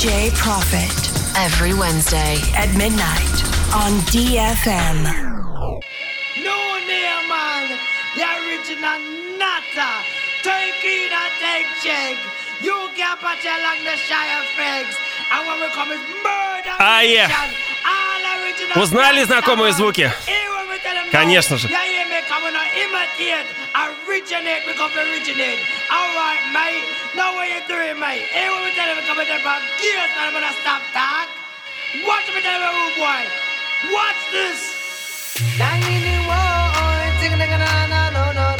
DJ Profit Every Wednesday. at midnight on DFM. No name man, the original Nata. Turkey that take check. You can patch along the Shire Fegs. And when we come is murder. А, original Узнали знакомые звуки? Конечно же. I originate, because we originate. All right, mate. Now what you doing, mate? Hey, what we tell you, come here from gears, man. I'm gonna stop that. Watch me tell you, boy. Watch this. Dang me, no, no, no, no.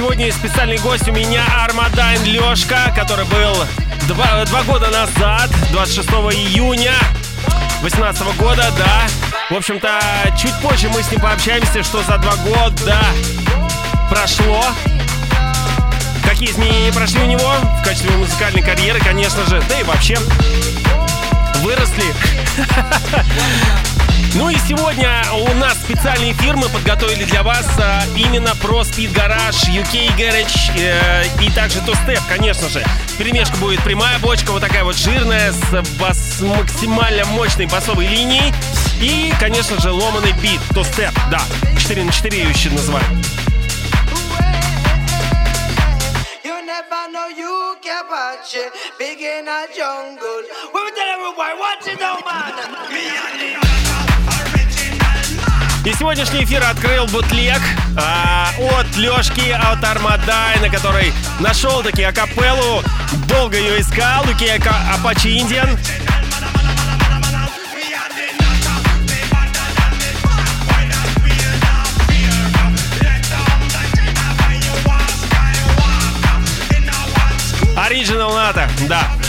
Сегодня специальный гость у меня Армадайн Лешка, который был два, два года назад, 26 июня 2018 года, да. В общем-то, чуть позже мы с ним пообщаемся, что за два года прошло. Какие изменения прошли у него в качестве музыкальной карьеры, конечно же, да и вообще выросли. Ну и сегодня у нас специальный эфир мы подготовили для вас а, именно про Speed Garage, UK Garage э, и также To Step, конечно же. Перемешка будет прямая бочка, вот такая вот жирная, с бас- максимально мощной басовой линией. И, конечно же, ломаный бит, To Step, да, 4 на 4 ее еще называют. Big in a jungle. We tell boy, watch it down, man. Me and the И сегодняшний эфир открыл бутлег а, от Лешки, от Армадайна, который нашел таки акапеллу, долго ее искал, UK Apache Indian. Original НАТО, да.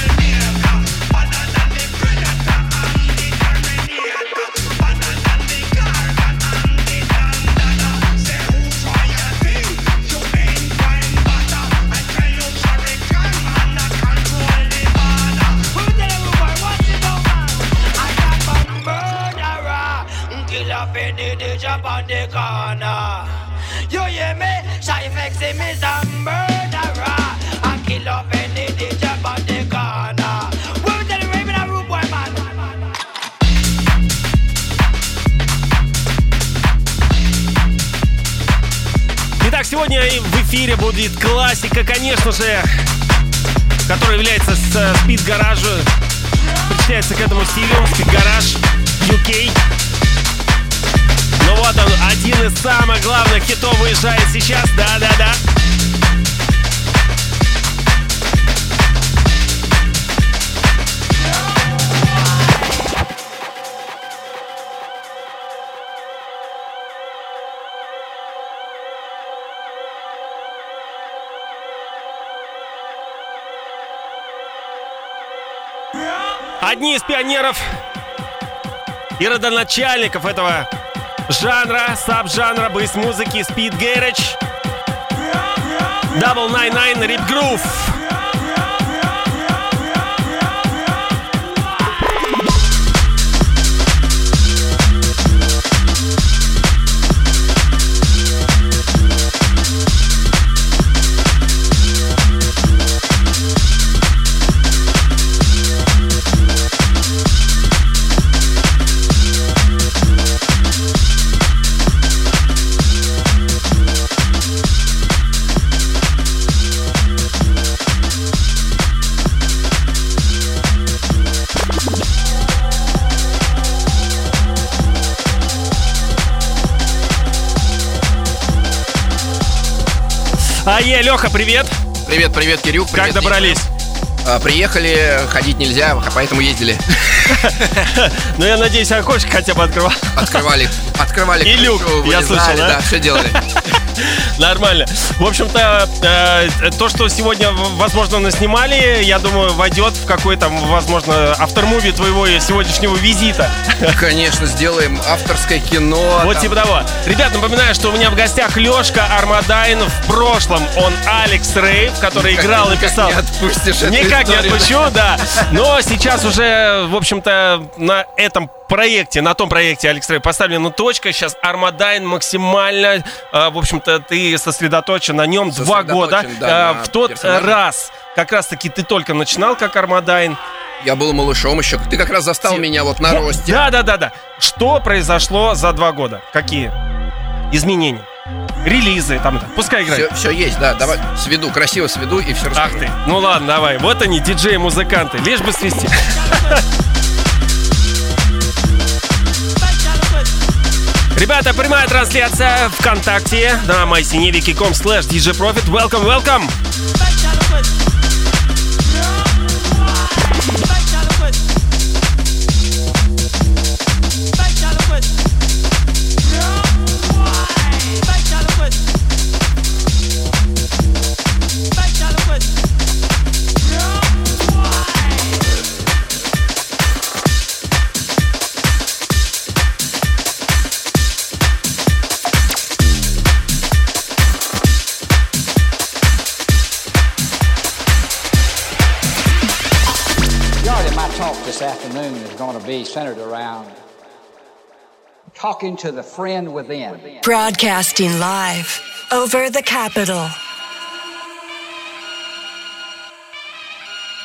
The corner. You hear me? Shy fixing me some murderer. I kill up any DJ on the corner. Итак, сегодня в эфире будет классика, конечно же, которая является с э, Speed Garage, причисляется к этому стилю, Garage UK. Ну вот он, один из самых главных хитов выезжает сейчас, да-да-да. Одни из пионеров и родоначальников этого жанра, саб-жанра бейс-музыки Speed Garage. Double Nine Nine Rip Groove. А е, Леха, привет. Привет, привет, Кирюк. Как привет, добрались? Дима. А, Приехали, ходить нельзя, поэтому ездили. Ну, я надеюсь, окошко хотя бы открывал. Открывали, открывали И люк, я слышал, да, все делали. Нормально. В общем-то, э, то, что сегодня, возможно, наснимали, я думаю, войдет в какой-то, возможно, автормуви твоего сегодняшнего визита. Конечно, сделаем авторское кино. Вот там. типа того. Ребят, напоминаю, что у меня в гостях Лешка Армадайн. В прошлом он Алекс Рейв, который Никак- играл и писал. не отпустишь Никак не историю. отпущу, да. Но сейчас уже, в общем-то, на этом проекте, на том проекте Алекс Рейв поставлена точка. Сейчас Армадайн максимально, э, в общем-то, ты сосредоточен на нем два года. Сосредоточен, да, Э, В тот персонаже. раз как раз-таки ты только начинал как Армадайн. Я был малышом еще. Ты как раз застал меня вот на росте. Да, да, да, да. Что произошло за два года? Какие изменения? Релизы, там, это. пускай играет. Все, есть, да. Давай сведу, красиво сведу и все Ах расскажу. ты. Ну ладно, давай. Вот они, диджеи-музыканты. Лишь бы свести. Ребята, прямая трансляция ВКонтакте на mycineviki.com slash djprofit. Welcome, welcome. Going to be centered around talking to the friend within. Broadcasting live over the capital.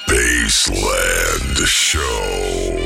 Baseland Show.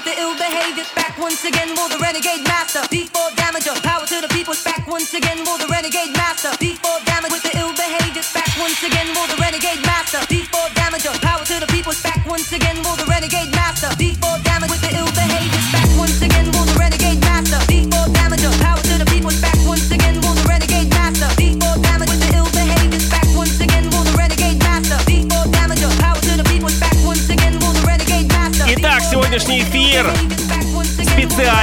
with the ill behavior. Back once again, will the renegade master. D4 damager, power to the people's back once again, will the renegade master. D4 damage with the ill behavior. Back once again, will the renegade master. D4 damager, power to the people's back once again,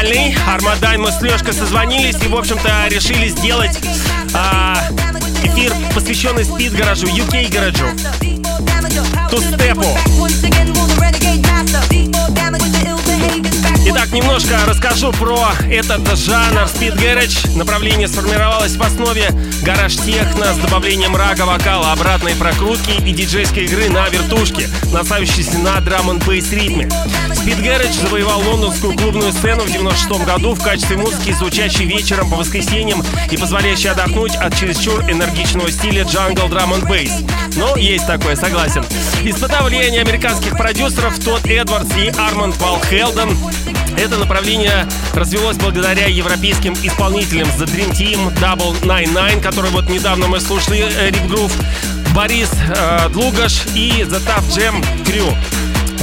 специальный. Армадайн мы с Лешкой созвонились и, в общем-то, решили сделать а, эфир, посвященный спид-гаражу, UK-гаражу. тустепу. Итак, немножко расскажу про этот жанр Speed Garage. Направление сформировалось в основе гараж техно с добавлением рага, вокала, обратной прокрутки и диджейской игры на вертушке, насаживающейся на драм н бейс ритме. Speed Garage завоевал лондонскую клубную сцену в 96 году в качестве музыки, звучащей вечером по воскресеньям и позволяющей отдохнуть от чересчур энергичного стиля джангл драм н бейс. Но есть такое, согласен. Испытав влияние американских продюсеров Тодд Эдвардс и Арманд Пал Хелден, это направление развелось благодаря европейским исполнителям The Dream Team, Double Nine Nine, который вот недавно мы слушали, э, Rip Groove, Борис э, Длугаш и The Tough Jam Crew.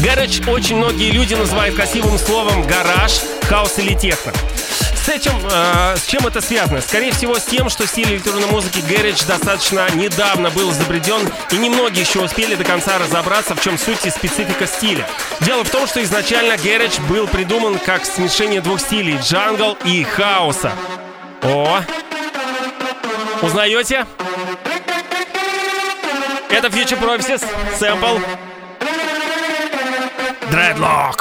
Гараж очень многие люди называют красивым словом гараж, хаос или техно. С этим, э, с чем это связано? Скорее всего, с тем, что стиль электронной музыки Garage достаточно недавно был изобретен, и немногие еще успели до конца разобраться, в чем суть и специфика стиля. Дело в том, что изначально Garage был придуман как смешение двух стилей — джангл и хаоса. О! Узнаете? Это Future Prophecies, сэмпл. Dreadlock.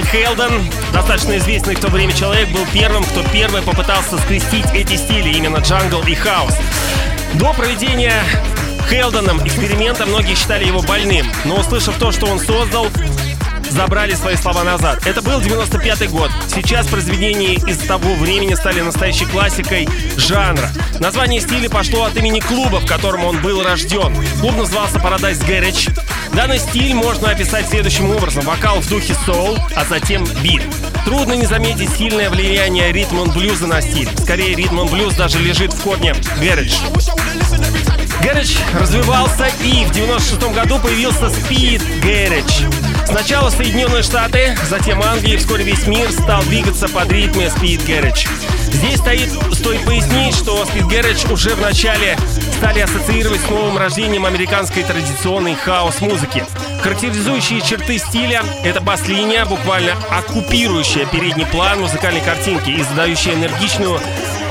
Вал Хелден, достаточно известный в то время человек, был первым, кто первый попытался скрестить эти стили, именно джангл и хаос. До проведения Хелденом эксперимента многие считали его больным, но услышав то, что он создал, забрали свои слова назад. Это был 95 год. Сейчас произведения из того времени стали настоящей классикой жанра. Название стиля пошло от имени клуба, в котором он был рожден. Клуб назывался Paradise Garage. Данный стиль можно описать следующим образом. Вокал в духе соул, а затем бит. Трудно не заметить сильное влияние ритм блюза на стиль. Скорее, ритм блюз даже лежит в корне гараж. Garage развивался и в 96 году появился Speed Garage. Сначала Соединенные Штаты, затем Англия и вскоре весь мир стал двигаться под ритме Speed Garage. Здесь стоит, стоит пояснить, что Speed Garage уже в начале стали ассоциировать с новым рождением американской традиционной хаос-музыки. Характеризующие черты стиля — это бас-линия, буквально оккупирующая передний план музыкальной картинки и задающая энергичную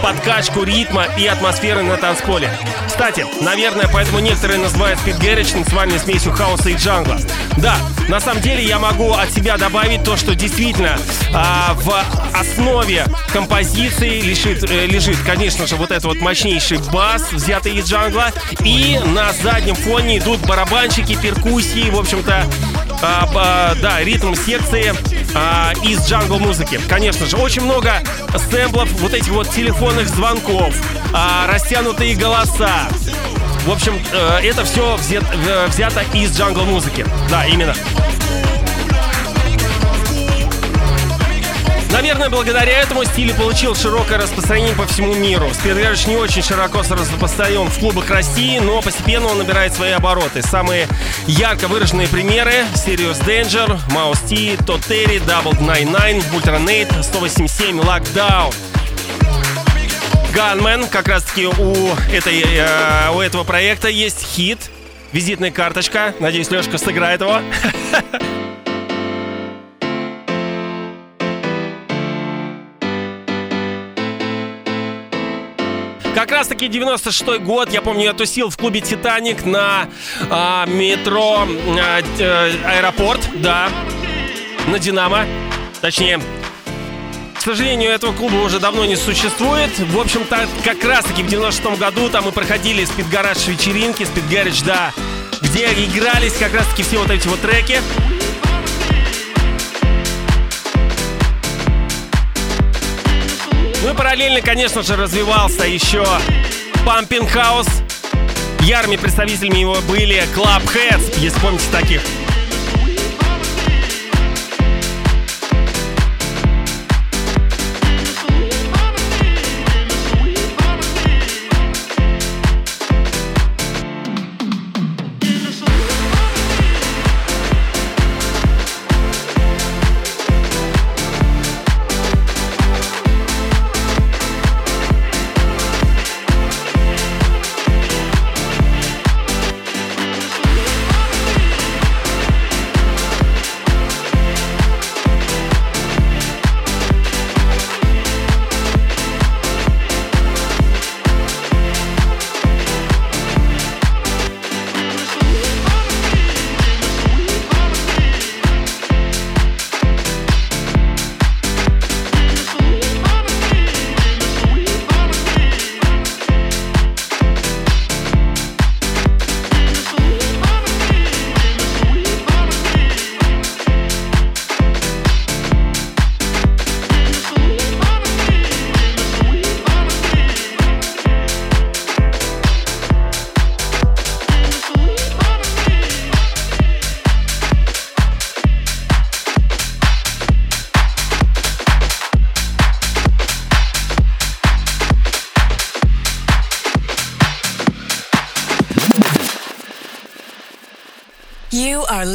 подкачку ритма и атмосферы на танцполе. Кстати, наверное, поэтому некоторые называют Speed Garage танцевальной смесью хаоса и джангла. Да, на самом деле я могу от себя добавить то, что действительно а, в основе композиции лежит, э, лежит, конечно же, вот этот вот мощнейший бас, взятый из джангла, и на заднем фоне идут барабанщики, перкуссии, в общем-то, а, ба- да, ритм секции а, из джангл музыки. Конечно же, очень много сэмплов, вот этих вот телефонных звонков, а, растянутые голоса. В общем, э, это все взято из джангл музыки. Да, именно. Наверное, благодаря этому стиль получил широкое распространение по всему миру. Спидгарыч не очень широко распространен в клубах России, но постепенно он набирает свои обороты. Самые ярко выраженные примеры — Serious Danger, Mouse T, Todd Terry, Double 99, Ultranate, 187, Lockdown. Gunman, как раз таки у, этой, э, у этого проекта есть хит, визитная карточка. Надеюсь, Лешка сыграет его. Как раз таки 96 год, я помню, я тусил в клубе «Титаник» на а, метро а, э, «Аэропорт», да, на «Динамо», точнее, к сожалению, этого клуба уже давно не существует. В общем-то, как раз-таки в 96 году там мы проходили спидгараж вечеринки, спидгараж, да, где игрались как раз-таки все вот эти вот треки. Ну и параллельно, конечно же, развивался еще Pumping House. Ярыми представителями его были Club Heads, если помните таких.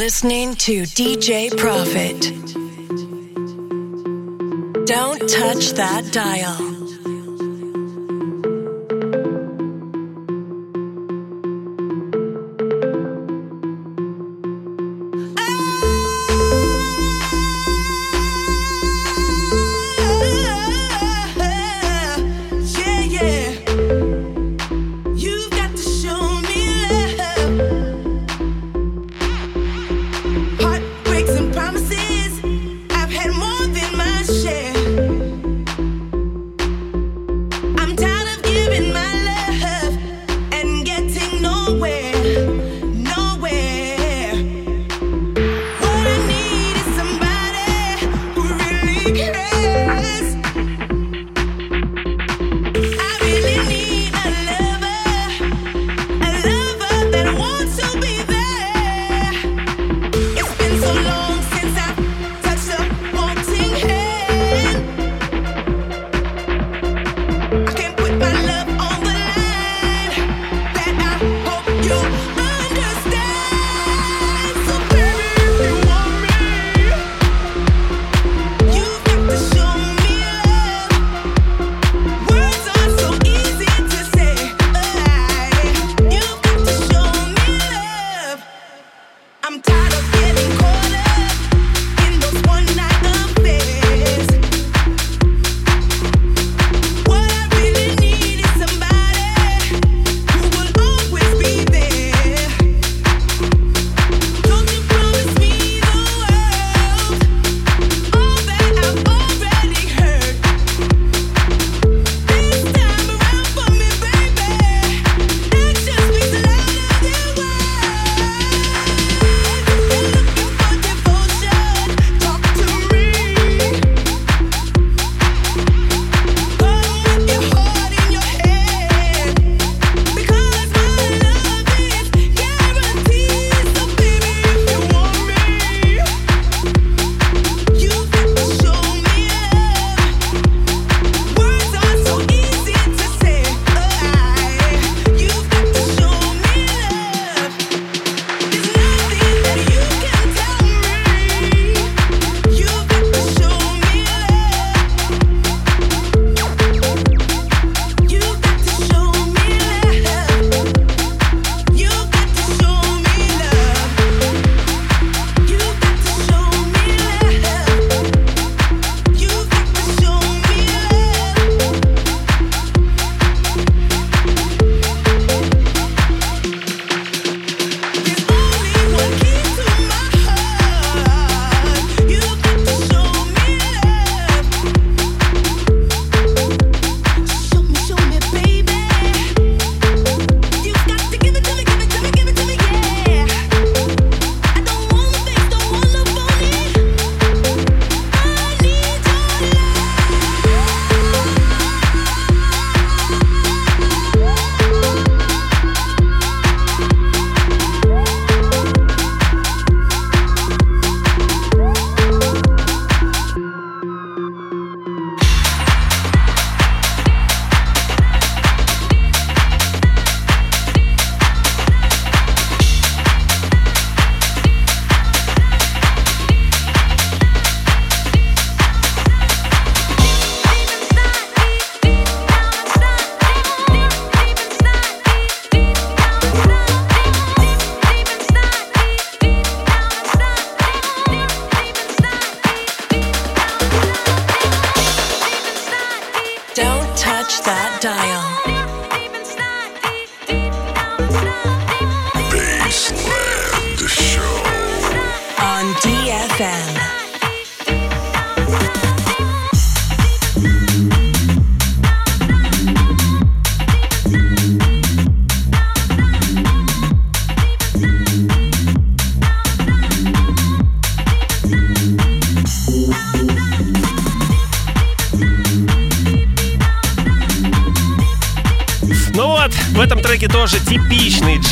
Listening to DJ Profit. Don't touch that dial.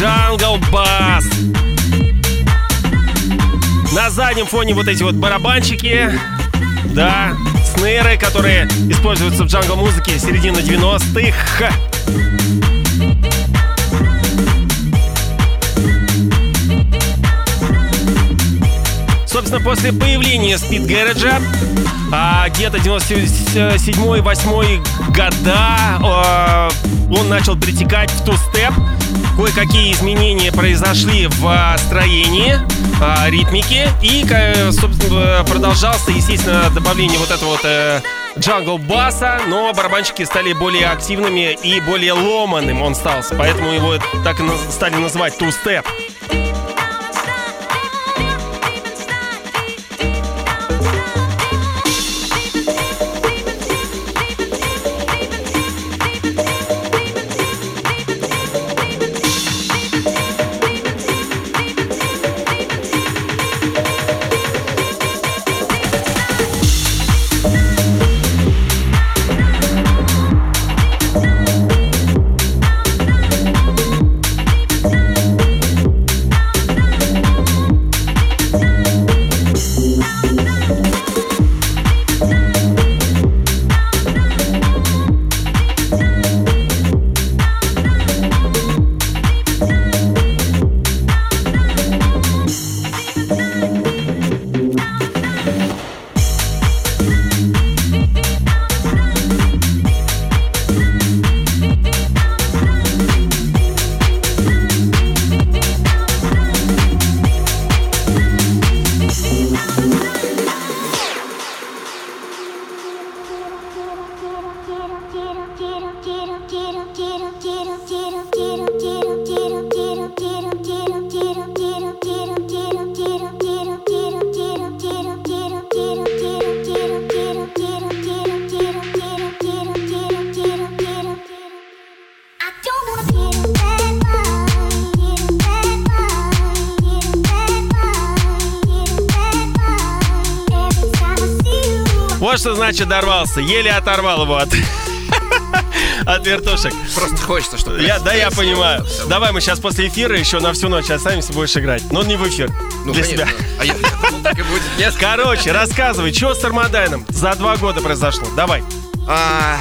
Jungle bass. На заднем фоне вот эти вот барабанчики, да, snare'ы, которые используются в jungle музыке середины 90-х. Собственно, после появления Speed Garage, а, где-то 97-8 года, э, он начал перетекать в ту-степ. Кое-какие изменения произошли в а, строении, а, ритмике. И, собственно, продолжался, естественно, добавление вот этого вот э, джангл баса, но барабанщики стали более активными и более ломаным он стал. Поэтому его так и стали называть ту-степ. Значит дорвался. Еле оторвал его от, от вертушек. Просто хочется, чтобы... Я, да, я понимаю. Давай мы сейчас после эфира еще на всю ночь останемся, будешь играть. Но не в эфир. Ну, Для конечно. себя. А я, я думал, так и будет. Нет. Короче, рассказывай, что с Армадайном за два года произошло? Давай. А,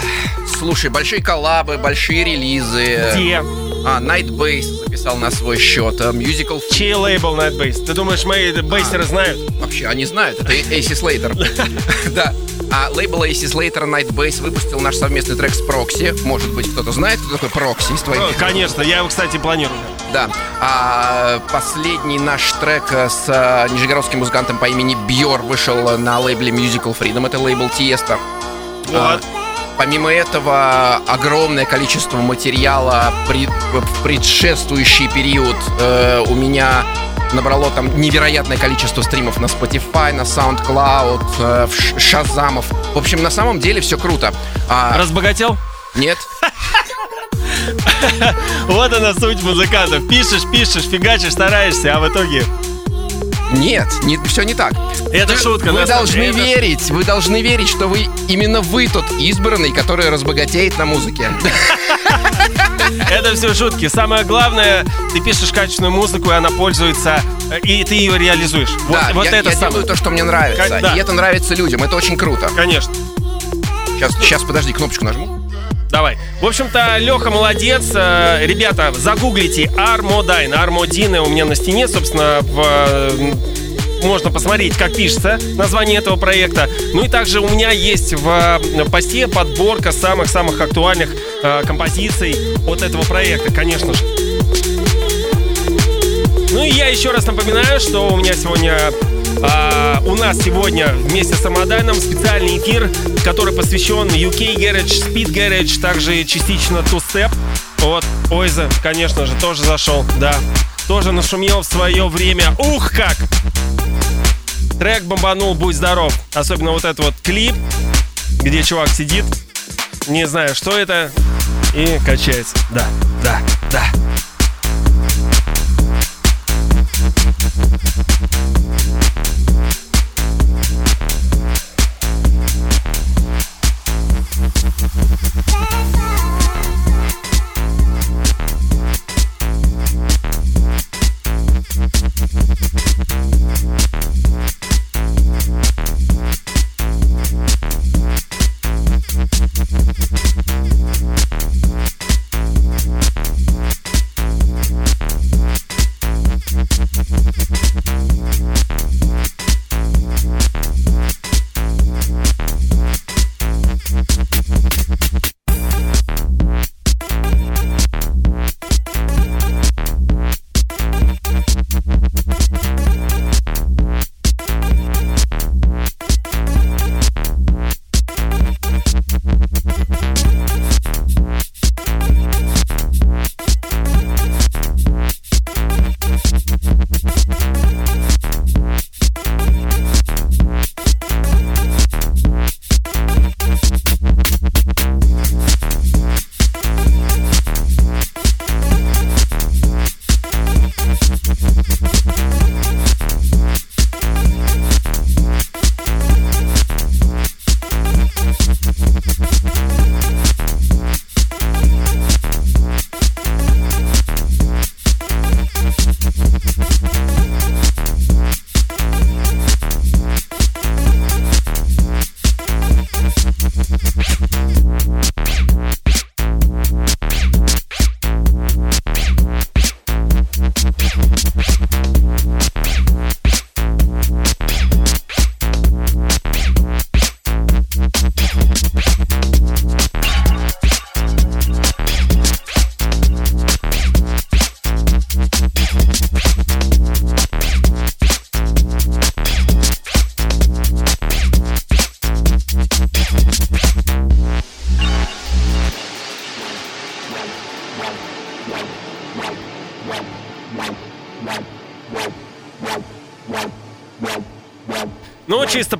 слушай, большие коллабы, большие релизы. Где? А, Nightbase записал на свой счет. а, Musical Чей лейбл Nightbase? Ты думаешь, мои бейсеры знают? Вообще, они знают, это AC Slater. Да. А лейбл AC Slater Nightbase выпустил наш совместный трек с Прокси. Может быть, кто-то знает, кто такой Прокси из твоих? Конечно, я его, кстати, планирую. Да. А последний наш трек э, с а, нижегородским музыкантом по имени Бьор вышел на лейбле Musical Freedom. Это лейбл Тиеста. А, Вот. Помимо этого, огромное количество материала в предшествующий период э, у меня набрало там невероятное количество стримов на Spotify, на SoundCloud, э, в Шазамов. В общем, на самом деле все круто. А, Разбогател? Нет? Вот она суть музыкантов. Пишешь, пишешь, фигачишь, стараешься, а в итоге... Нет, не, все не так. Это шутка, Вы должны это- верить, вы должны верить, что вы именно вы тот избранный, который разбогатеет на музыке. Это все шутки. Самое главное, ты пишешь качественную музыку, и она пользуется, и ты ее реализуешь. Вот, да, вот я, это я самое. делаю то, что мне нравится. Как- да. И это нравится людям. Это очень круто. Конечно. Сейчас, сейчас, подожди, кнопочку нажму. Давай. В общем-то, Леха молодец. Э, Ребята, загуглите Армодайн. Армодины у меня на стене, собственно, в, э, можно посмотреть, как пишется название этого проекта. Ну и также у меня есть в э, посте подборка самых-самых актуальных э, композиций от этого проекта, конечно же. Ну и я еще раз напоминаю, что у меня сегодня А, у нас сегодня вместе с Амадайном специальный эфир, который посвящен UK Garage, Speed Garage, также частично Two Step. Вот, Ойза, конечно же, тоже зашел, да. Тоже нашумел в свое время. Ух, как! Трек бомбанул, будь здоров. Особенно вот этот вот клип, где чувак сидит, не знаю, что это, и качается. Да, да, да.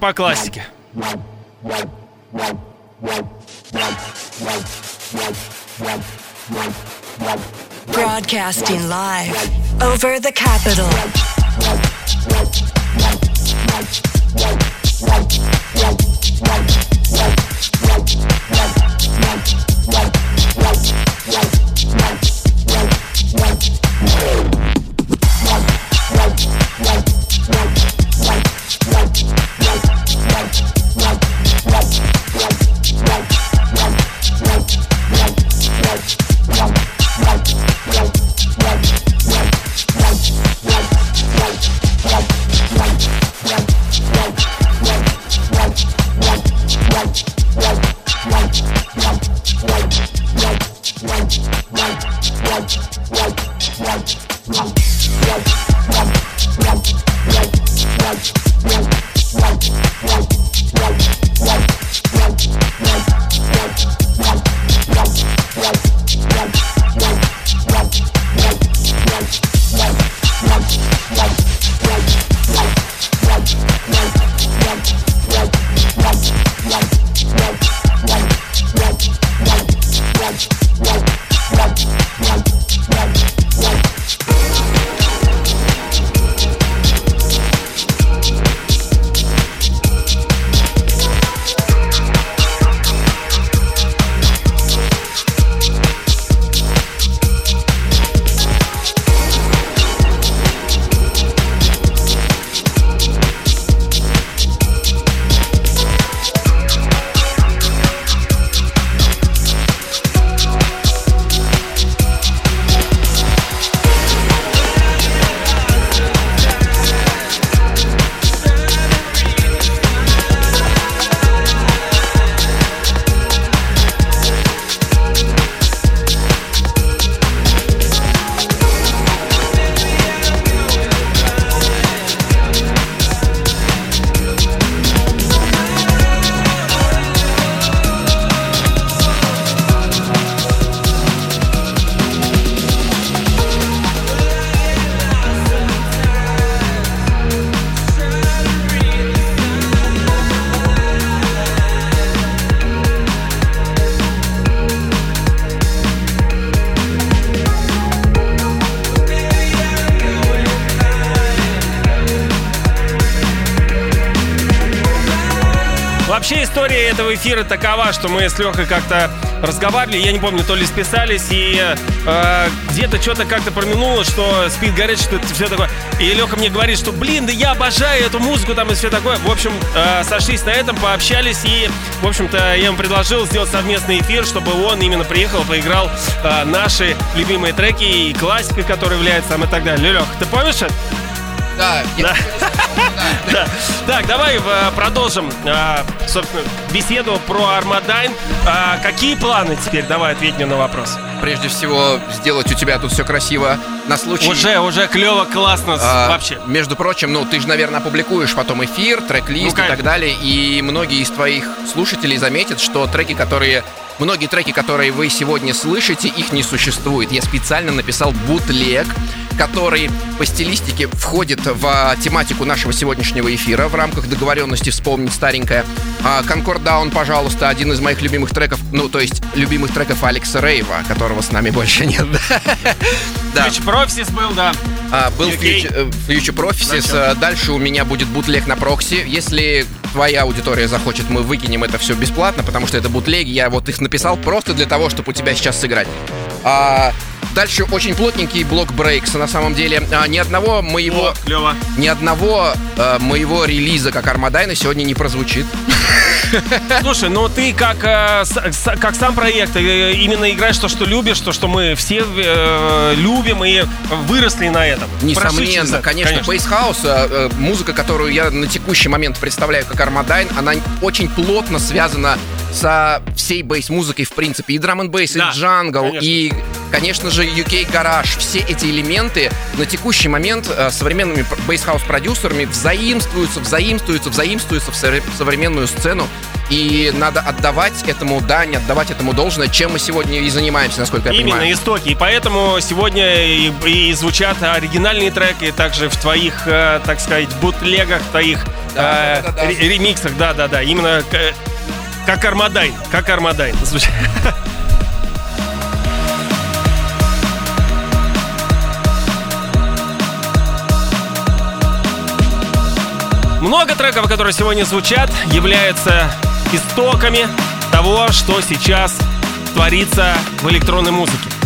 по классике. Broadcasting live over the capital. Эфира такова, что мы с Лехой как-то разговаривали, я не помню, то ли списались, и э, где-то что-то как-то проминуло, что спит горит, что это все такое. И Леха мне говорит, что, блин, да я обожаю эту музыку там и все такое. В общем, э, сошлись на этом, пообщались, и, в общем-то, я ему предложил сделать совместный эфир, чтобы он именно приехал, поиграл э, наши любимые треки и классика, которая является там и так далее. Лех, ты помнишь это? Да, Да. Да. Так, давай э, продолжим, э, собственно, беседу про Армадайн. А Какие планы теперь? Давай ответь мне на вопрос. прежде всего сделать у тебя тут все красиво на случай... Уже, уже клево, классно, А, вообще. Между прочим, ну ты же, наверное, опубликуешь потом эфир, трек-лист Ну, и так далее. И многие из твоих слушателей заметят, что треки, которые. Многие треки, которые вы сегодня слышите, их не существует. Я специально написал бутлег, который по стилистике входит в а, тематику нашего сегодняшнего эфира в рамках договоренности вспомнить старенькое. А, Concord Down, пожалуйста, один из моих любимых треков, ну, то есть любимых треков Алекса Рейва, которого с нами больше нет. Да. Профисис был, да. А, был. Future, э, Future Prophecies. Дальше у меня будет бутлег на прокси. Если твоя аудитория захочет, мы выкинем это все бесплатно, потому что это бутлеги. Я вот их написал просто для того, чтобы у тебя сейчас сыграть. А, дальше очень плотненький блок брейкс. На самом деле а, ни одного моего... О, клево. Ни одного э, моего релиза как Армадайна сегодня не прозвучит. Слушай, ну ты как, э, с- как сам проект э, именно играешь то, что любишь, то, что мы все э, любим и выросли на этом. Несомненно, это, конечно, Бейс Хаус, э, музыка, которую я на текущий момент представляю как Армадайн, она очень плотно связана со всей бейс-музыкой в принципе. И драм н бейс, Да, и джангл, конечно. и, конечно же, UK гараж. Все эти элементы на текущий момент э, современными бейс-хаус-продюсерами взаимствуются, взаимствуются, взаимствуются в совре- в современную сцену. И надо отдавать этому дань, отдавать этому должное, чем мы сегодня и занимаемся, насколько я Именно понимаю. истоки. И поэтому сегодня и, и звучат оригинальные треки, также в твоих, э, так сказать, бутлегах, твоих Да, э, да, да, да. ре- ремиксах. Да, да, да. Именно э, как Армадайн. Как Армадайн. Много треков, которые сегодня звучат, являются истоками того, что сейчас творится в электронной музыке.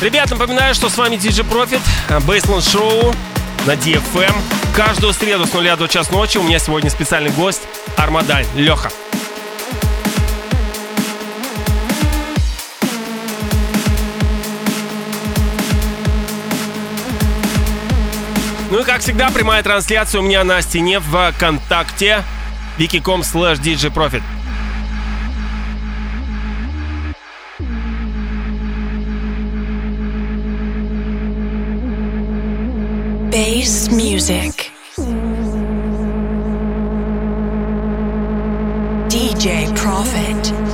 Ребят, напоминаю, что с вами DJ Profit, Бейсленд Шоу на DFM. Каждую среду с нуля до час ночи у меня сегодня специальный гость Армадайн, Леха. Ну и как всегда, прямая трансляция у меня на стене в ВКонтакте wiki.com slash djprofit. Music. DJ Profit.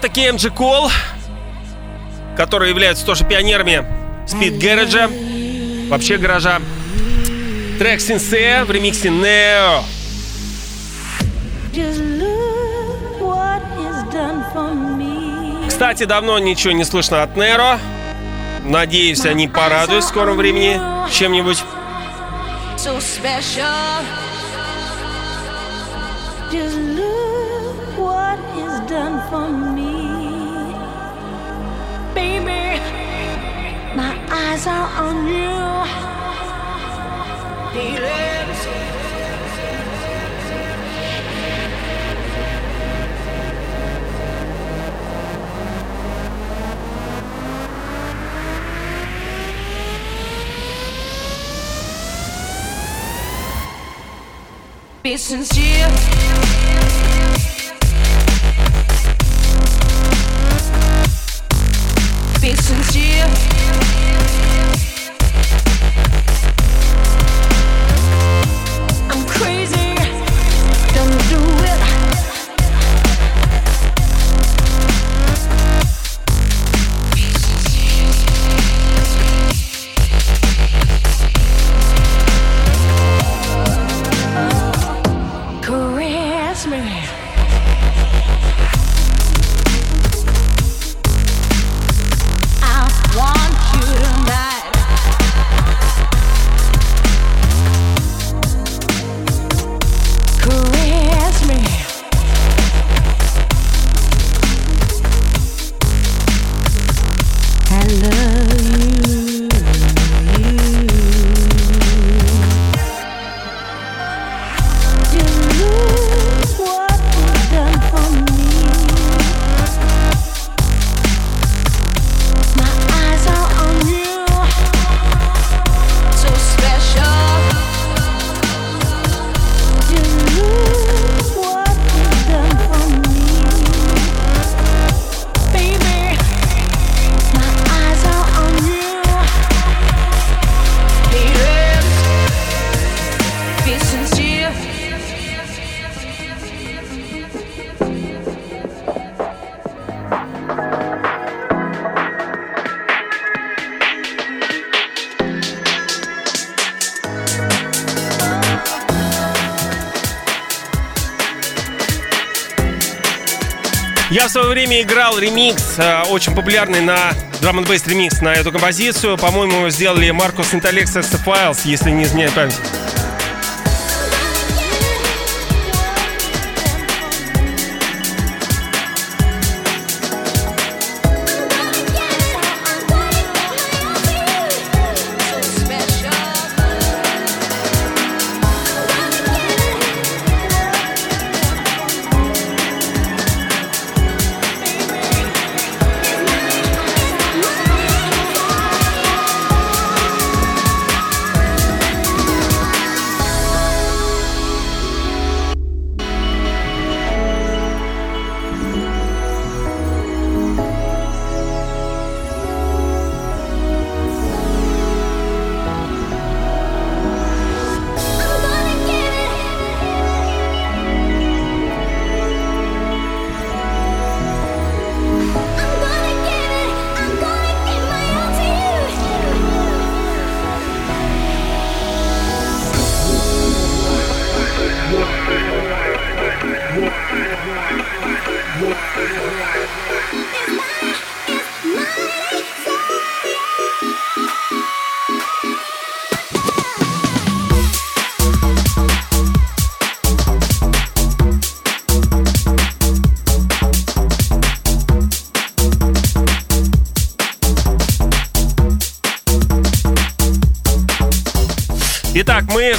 Такие MG Call, которые являются тоже пионерами Speed Garage, вообще гаража. Трек Синсе в ремиксе Neo. Кстати, давно ничего не слышно от Неро. Надеюсь, они порадуют в скором времени чем-нибудь. Eyes are on you. Be sincere. Be sincere. you играл ремикс, э, очень популярный на драм н ремикс на эту композицию. По-моему, сделали Маркус Интеллекс Files, если не изменяет память.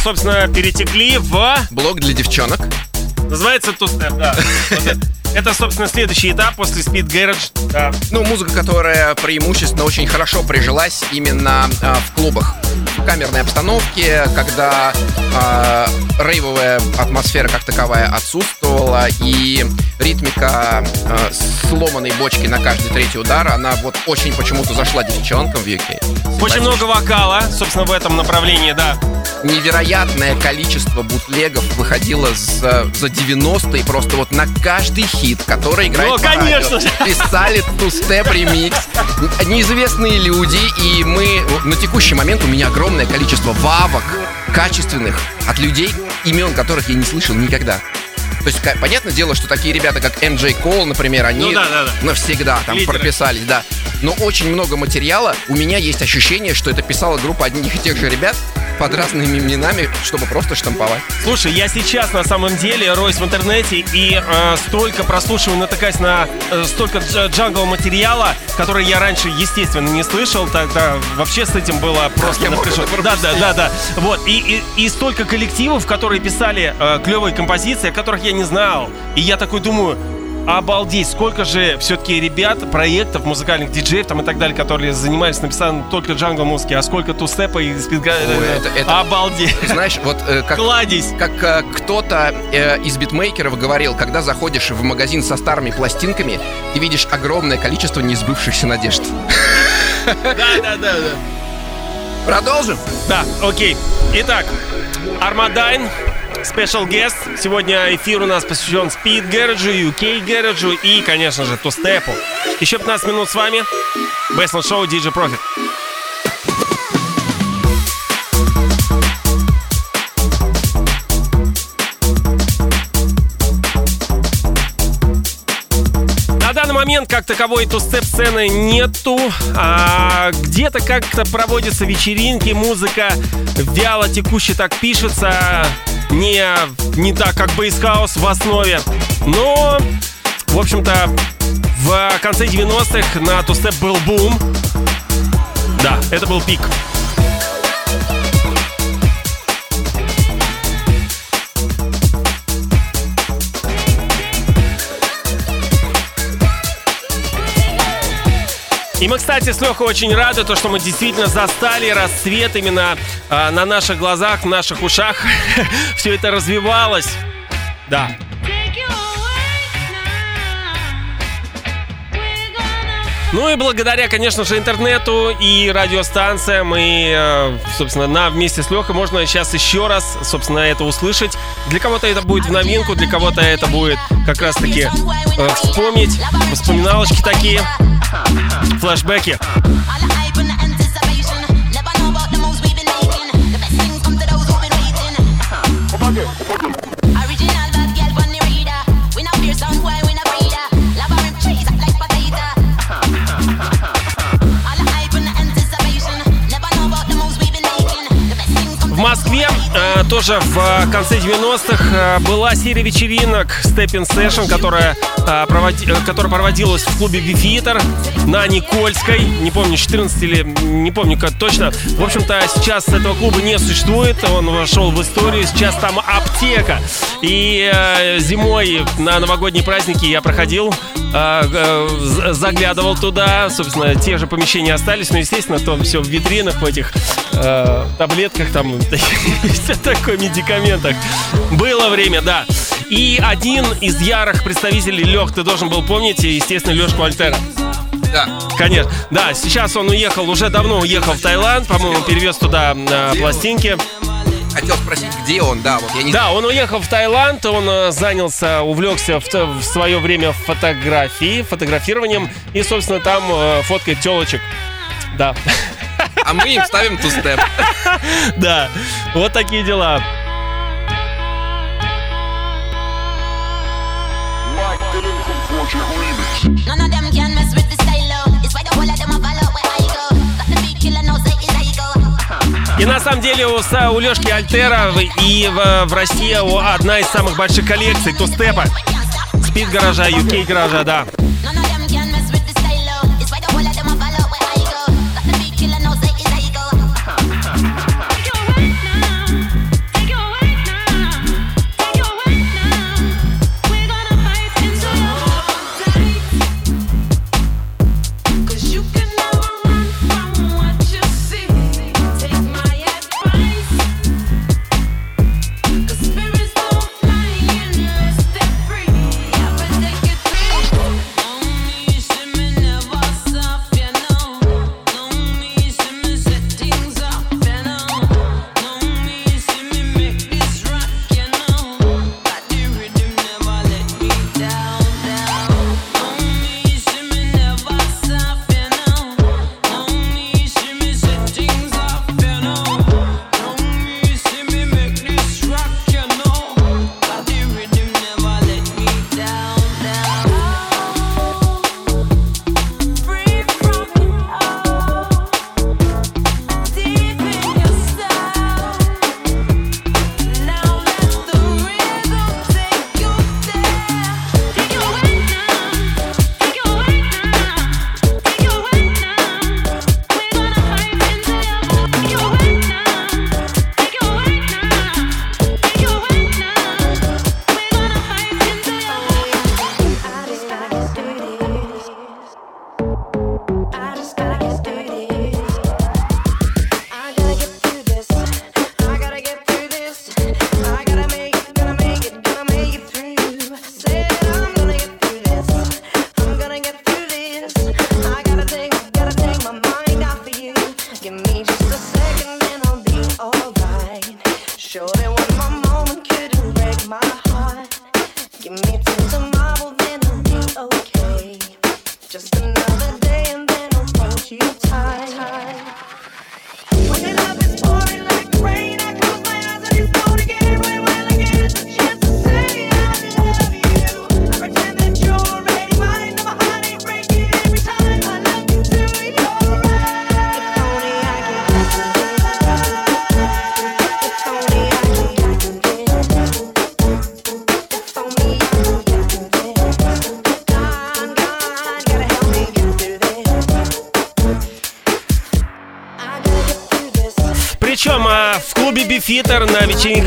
Собственно, перетекли в... Блок для девчонок. Называется Тустеп, да. Вот это. Собственно, следующий этап после Speed Garage. Да. Ну, музыка, которая преимущественно очень хорошо прижилась именно а, в клубах. Камерной обстановке, когда э, рейвовая атмосфера как таковая отсутствовала, и ритмика э, сломанной бочки на каждый третий удар, она вот очень почему-то зашла девчонкам в UK. Очень много вокала, собственно, в этом направлении, да. Невероятное количество бутлегов выходило за, за 90-е, просто вот на каждый хит, который играет Ну, по радио, конечно же. Писали ту-степ ремикс. Неизвестные люди, и мы... На текущий момент у меня огромное количество вавок качественных от людей, имен которых я не слышал никогда. То есть, понятное дело, что такие ребята, как MJ Cole, например, они Ну да, да, да. навсегда там Лидеры. прописались, да. Но очень много материала. У меня есть ощущение, что это писала группа одних и тех же ребят под разными именами, чтобы просто штамповать. Слушай, я сейчас на самом деле роюсь в интернете и э, столько прослушиваю, натыкаюсь на э, столько дж- джангл материала, который я раньше, естественно, не слышал. Тогда вообще с этим было просто напряженно. это Да, да, да, да. Вот. И, и, и столько коллективов, которые писали э, клевые композиции, о которых я не знал. И я такой думаю, Обалдеть, сколько же все-таки ребят, проектов, музыкальных диджеев там и так далее, которые занимались написанием только джангл музыки, а сколько тустепа и спидга... Это- это- Обалдеть. Знаешь, вот э, как, Кладезь. как э, кто-то э, из битмейкеров говорил, когда заходишь в магазин со старыми пластинками, ты видишь огромное количество неизбывшихся надежд. Да, да, да, да. Продолжим? Да, окей. Итак, Армадайн, Special Guest. Сегодня эфир у нас посвящен Speed Гаражу, UK Гаражу и, конечно же, Тустепу. Еще 15 минут с вами. Бэстланд Шоу, DJ Profit. Момент как таковой тустеп-сцены нету. А где-то как-то проводятся вечеринки, музыка вяло текуще так пишется. Не, не так, как бейсхаус в основе. Но, в общем-то, в конце 90-х на тустеп был бум. Да, это был пик. И мы, кстати, с Лехой очень рады, то, что мы действительно застали расцвет именно а, на наших глазах, в наших ушах. Все это развивалось. Да. Ну и благодаря, конечно же, интернету и радиостанциям, и, э, собственно, нам вместе с Лехой можно сейчас еще раз, собственно, это услышать. Для кого-то это будет в новинку, для кого-то это будет как раз-таки э, вспомнить, воспоминалочки такие, флешбеки. Тоже в э, конце 90-х э, была серия вечеринок Stepping Session, которая, э, э, которая проводилась в клубе Бифитер на Никольской. Не помню, 14 или не помню как точно. В общем-то, сейчас этого клуба не существует. Он вошел в историю. Сейчас там аптека. И э, зимой на новогодние праздники я проходил э, э, заглядывал туда, собственно, те же помещения остались, но, естественно, там все в витринах, в этих э, таблетках, там, все такое, медикаментах. Было время, да. И один из ярых представителей, Лех, ты должен был помнить, естественно, Лешку Альтера. Да. Конечно. Да, сейчас он уехал, уже давно уехал в Таиланд, по-моему, перевез туда э, пластинки. Хотел спросить, где он, да, вот я не Да, он уехал в Таиланд, он э, занялся, увлекся в, в свое время фотографией, фотографированием и, собственно, там э, фоткает телочек. Да, А мы им ставим ту-степ. да, вот такие дела. Them И на самом деле у, у Лешки Альтера и в, в России одна из самых больших коллекций тустепа. Спид гаража, UK гаража, да.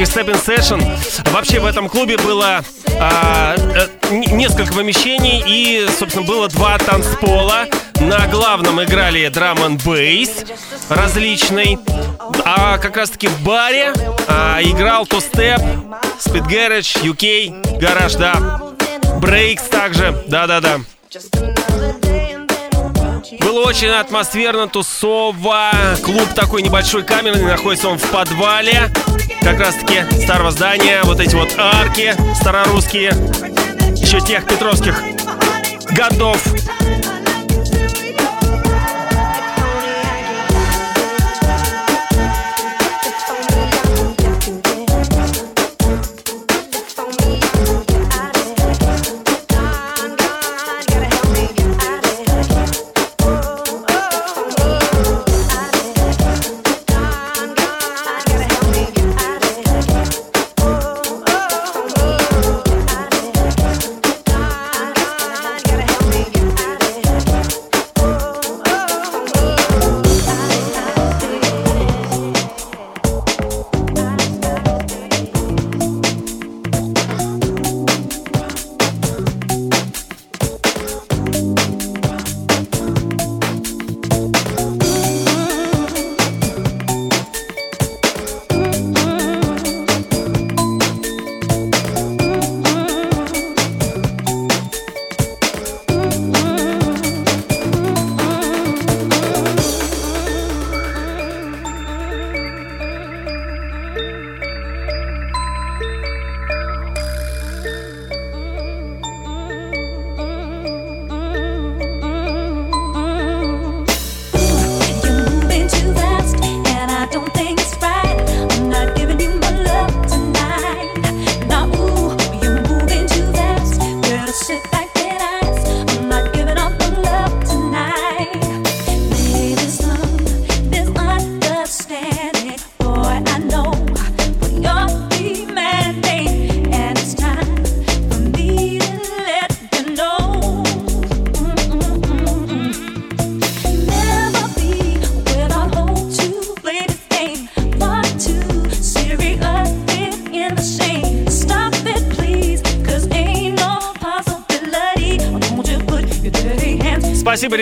Stepping Session вообще в этом клубе было а, э, несколько помещений и, собственно, было два танцпола. На главном играли драм н бейс различный, а как раз таки в баре а, играл то степ, спид гараж, UK, гараж, да, брейкс также, да-да-да. Было очень атмосферно, тусово. Клуб такой небольшой камерный, находится он в подвале. Как раз таки старого здания. Вот эти вот арки старорусские. Еще тех петровских годов. し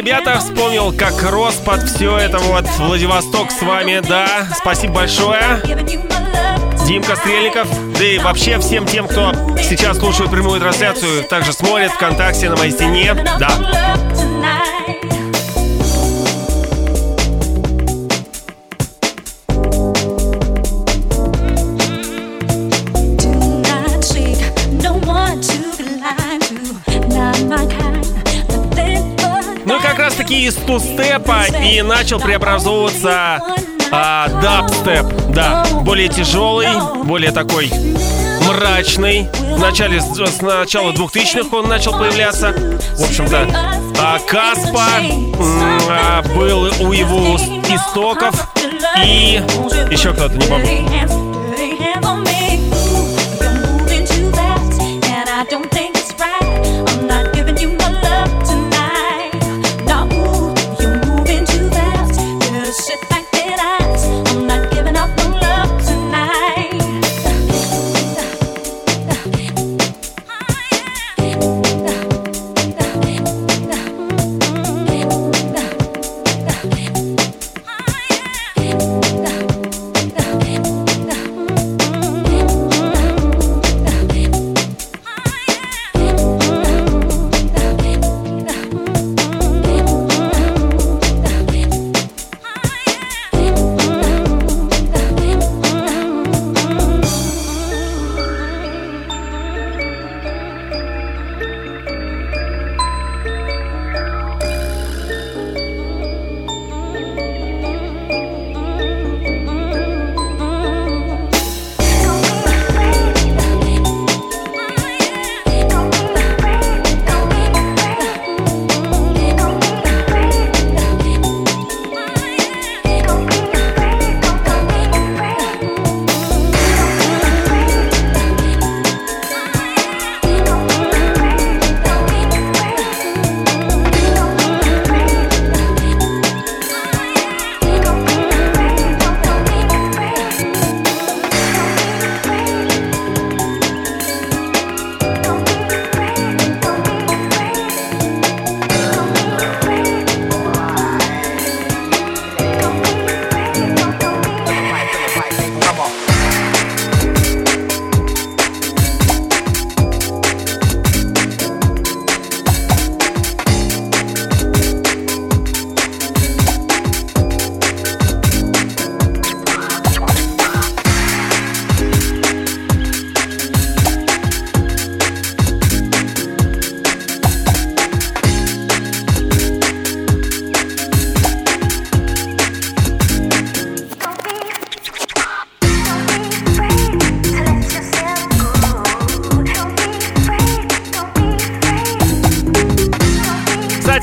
ребята. Вспомнил, как рос под все это вот Владивосток с вами. Да, спасибо большое. Димка Стрельников, да и вообще всем тем, кто сейчас слушает прямую трансляцию, также смотрит ВКонтакте на моей стене. Да. Тустепа и начал преобразовываться а, дабстеп. Да, более тяжелый, более такой мрачный. В начале, с начала 2000-х он начал появляться. В общем-то, а Каспа а, был у его истоков. И еще кто-то, не помню.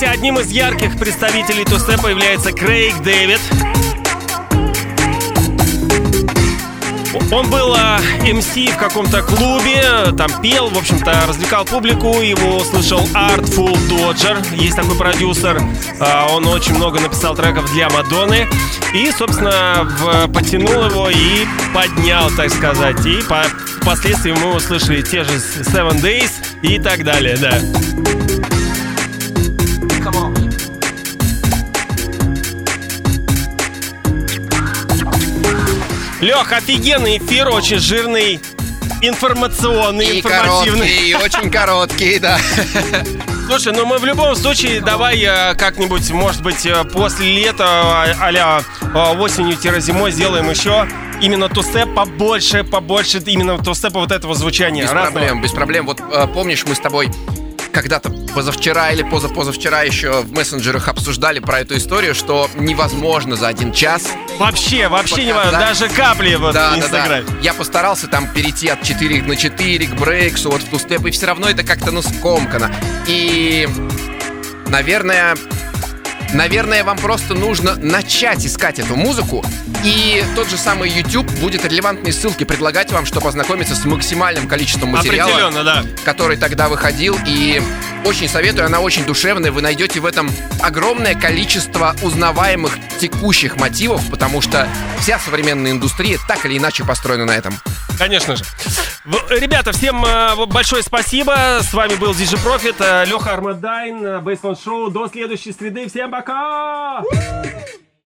Одним из ярких представителей тустепа является Крейг Дэвид. Он был а, MC в каком-то клубе, там пел, в общем-то, развлекал публику. Его услышал Artful Dodger, есть такой продюсер. А, он очень много написал треков для Мадонны. И, собственно, потянул его и поднял, так сказать. И по- впоследствии мы услышали те же Seven Days и так далее, да. Лех, офигенный эфир, очень жирный, информационный, И информативный. короткий, и очень короткий, да. Слушай, ну мы в любом случае давай э, как-нибудь, может быть, э, после лета, а- а-ля э, осенью-зимой сделаем еще именно тустеп побольше, побольше именно тустепа вот этого звучания. Без Разного. проблем, без проблем. Вот помнишь, мы с тобой когда-то позавчера или позапозавчера еще в мессенджерах обсуждали про эту историю, что невозможно за один час Вообще, вообще не показать- даже капли вот да, в да, да. Инстаграме. Я постарался там перейти от 4 на 4 к брейксу, вот в тустеп, и все равно это как-то, ну, скомкано. И, наверное, наверное, вам просто нужно начать искать эту музыку, и тот же самый YouTube будет релевантные ссылки предлагать вам, чтобы ознакомиться с максимальным количеством материала, да. который тогда выходил, и очень советую, она очень душевная, вы найдете в этом огромное количество узнаваемых текущих мотивов, потому что вся современная индустрия так или иначе построена на этом. Конечно же. Ребята, всем э, большое спасибо. С вами был DJ Profit, э, Леха Армадайн, Бейсман Шоу. До следующей среды. Всем пока!